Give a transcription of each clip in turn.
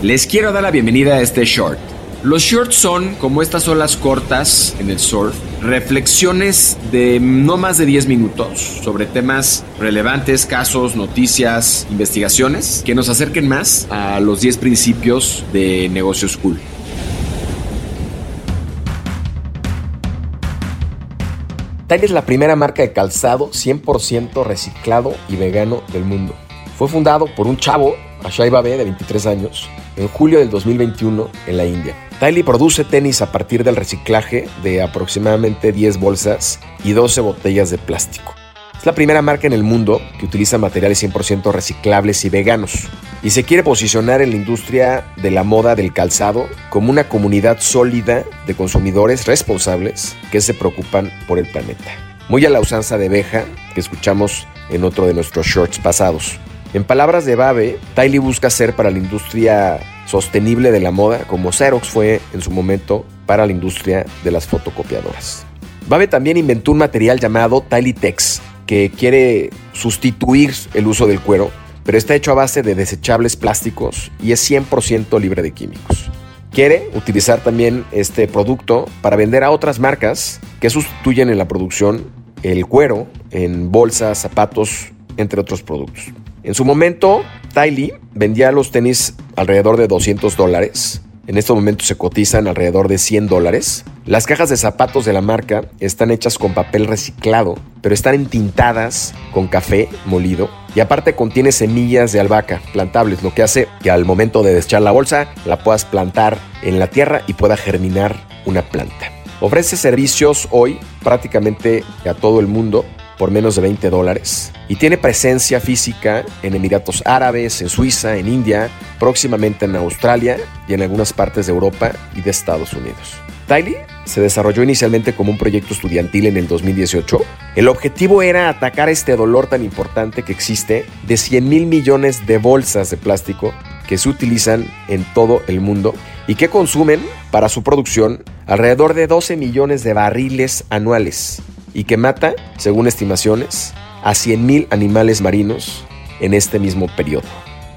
Les quiero dar la bienvenida a este short. Los shorts son como estas olas cortas en el surf, reflexiones de no más de 10 minutos sobre temas relevantes, casos, noticias, investigaciones que nos acerquen más a los 10 principios de negocios cool. Tile es la primera marca de calzado 100% reciclado y vegano del mundo. Fue fundado por un chavo, Ashai Babe, de 23 años, en julio del 2021 en la India. Tylee produce tenis a partir del reciclaje de aproximadamente 10 bolsas y 12 botellas de plástico. Es la primera marca en el mundo que utiliza materiales 100% reciclables y veganos y se quiere posicionar en la industria de la moda del calzado como una comunidad sólida de consumidores responsables que se preocupan por el planeta. Muy a la usanza de Beja que escuchamos en otro de nuestros shorts pasados. En palabras de Babe, Tylee busca ser para la industria sostenible de la moda como Xerox fue en su momento para la industria de las fotocopiadoras. Babe también inventó un material llamado Tex que quiere sustituir el uso del cuero, pero está hecho a base de desechables plásticos y es 100% libre de químicos. Quiere utilizar también este producto para vender a otras marcas que sustituyen en la producción el cuero en bolsas, zapatos, entre otros productos. En su momento, Tylee vendía los tenis alrededor de 200 dólares. En este momento se cotizan alrededor de 100 dólares. Las cajas de zapatos de la marca están hechas con papel reciclado, pero están entintadas con café molido y aparte contiene semillas de albahaca plantables, lo que hace que al momento de deschar la bolsa la puedas plantar en la tierra y pueda germinar una planta. Ofrece servicios hoy prácticamente a todo el mundo por menos de 20 dólares y tiene presencia física en Emiratos Árabes, en Suiza, en India, próximamente en Australia y en algunas partes de Europa y de Estados Unidos. Tylee se desarrolló inicialmente como un proyecto estudiantil en el 2018. El objetivo era atacar este dolor tan importante que existe de 100 mil millones de bolsas de plástico que se utilizan en todo el mundo y que consumen para su producción alrededor de 12 millones de barriles anuales y que mata, según estimaciones, a 100.000 animales marinos en este mismo periodo.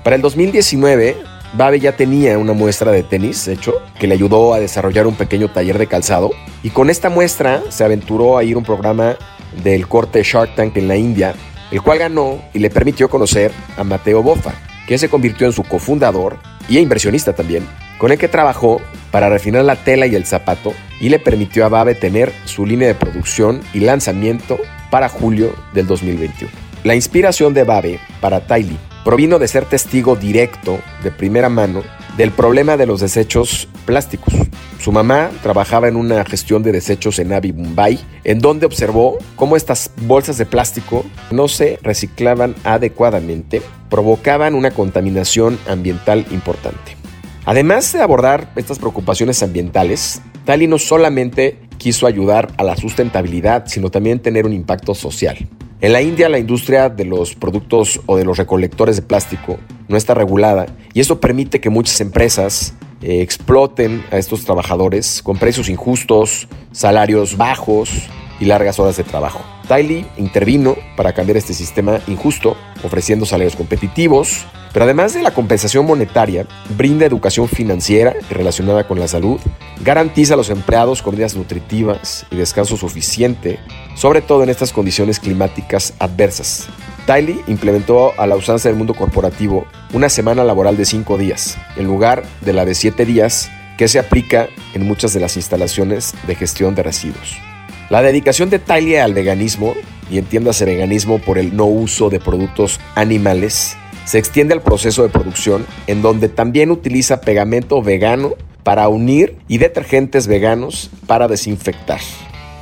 Para el 2019, Babe ya tenía una muestra de tenis hecho que le ayudó a desarrollar un pequeño taller de calzado y con esta muestra se aventuró a ir a un programa del corte Shark Tank en la India, el cual ganó y le permitió conocer a Mateo Boffa, que se convirtió en su cofundador y inversionista también, con el que trabajó para refinar la tela y el zapato y le permitió a Babe tener su línea de producción y lanzamiento para julio del 2021. La inspiración de Babe para Tylee provino de ser testigo directo, de primera mano, del problema de los desechos plásticos. Su mamá trabajaba en una gestión de desechos en Navi Mumbai, en donde observó cómo estas bolsas de plástico no se reciclaban adecuadamente, provocaban una contaminación ambiental importante. Además de abordar estas preocupaciones ambientales, Tali no solamente quiso ayudar a la sustentabilidad, sino también tener un impacto social. En la India la industria de los productos o de los recolectores de plástico no está regulada y eso permite que muchas empresas eh, exploten a estos trabajadores con precios injustos, salarios bajos y largas horas de trabajo. Tylee intervino para cambiar este sistema injusto, ofreciendo salarios competitivos, pero además de la compensación monetaria, brinda educación financiera relacionada con la salud, garantiza a los empleados comidas nutritivas y descanso suficiente, sobre todo en estas condiciones climáticas adversas. Tylee implementó a la usanza del mundo corporativo una semana laboral de cinco días, en lugar de la de siete días que se aplica en muchas de las instalaciones de gestión de residuos. La dedicación de Tylee al veganismo, y entiéndase veganismo por el no uso de productos animales, se extiende al proceso de producción en donde también utiliza pegamento vegano para unir y detergentes veganos para desinfectar.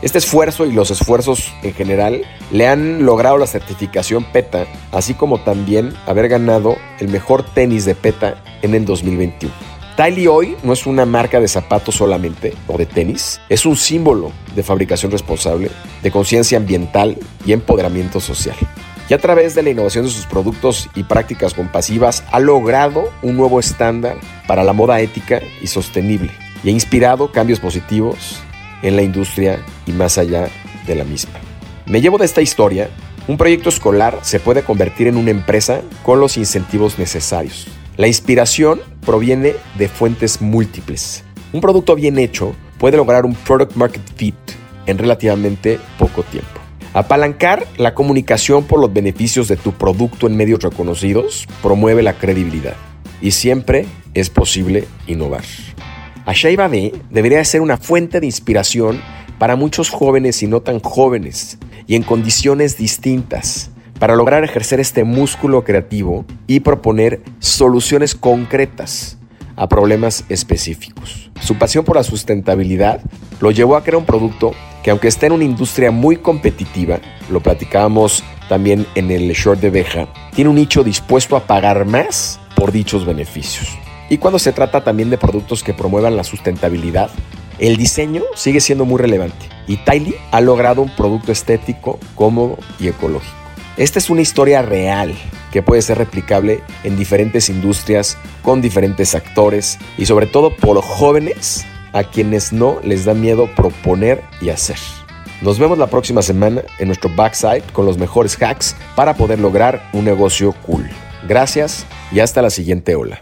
Este esfuerzo y los esfuerzos en general le han logrado la certificación PETA, así como también haber ganado el mejor tenis de PETA en el 2021. Tylee hoy no es una marca de zapatos solamente o de tenis, es un símbolo de fabricación responsable, de conciencia ambiental y empoderamiento social. Y a través de la innovación de sus productos y prácticas compasivas ha logrado un nuevo estándar para la moda ética y sostenible y ha inspirado cambios positivos en la industria y más allá de la misma. Me llevo de esta historia, un proyecto escolar se puede convertir en una empresa con los incentivos necesarios. La inspiración proviene de fuentes múltiples. Un producto bien hecho puede lograr un product market fit en relativamente poco tiempo. Apalancar la comunicación por los beneficios de tu producto en medios reconocidos promueve la credibilidad y siempre es posible innovar. Ashaiba B debería ser una fuente de inspiración para muchos jóvenes y no tan jóvenes, y en condiciones distintas, para lograr ejercer este músculo creativo y proponer soluciones concretas a problemas específicos. Su pasión por la sustentabilidad lo llevó a crear un producto que aunque está en una industria muy competitiva, lo platicábamos también en el short de Beja, tiene un nicho dispuesto a pagar más por dichos beneficios. Y cuando se trata también de productos que promuevan la sustentabilidad, el diseño sigue siendo muy relevante y Tylee ha logrado un producto estético, cómodo y ecológico. Esta es una historia real que puede ser replicable en diferentes industrias, con diferentes actores y sobre todo por jóvenes a quienes no les da miedo proponer y hacer. Nos vemos la próxima semana en nuestro backside con los mejores hacks para poder lograr un negocio cool. Gracias y hasta la siguiente ola.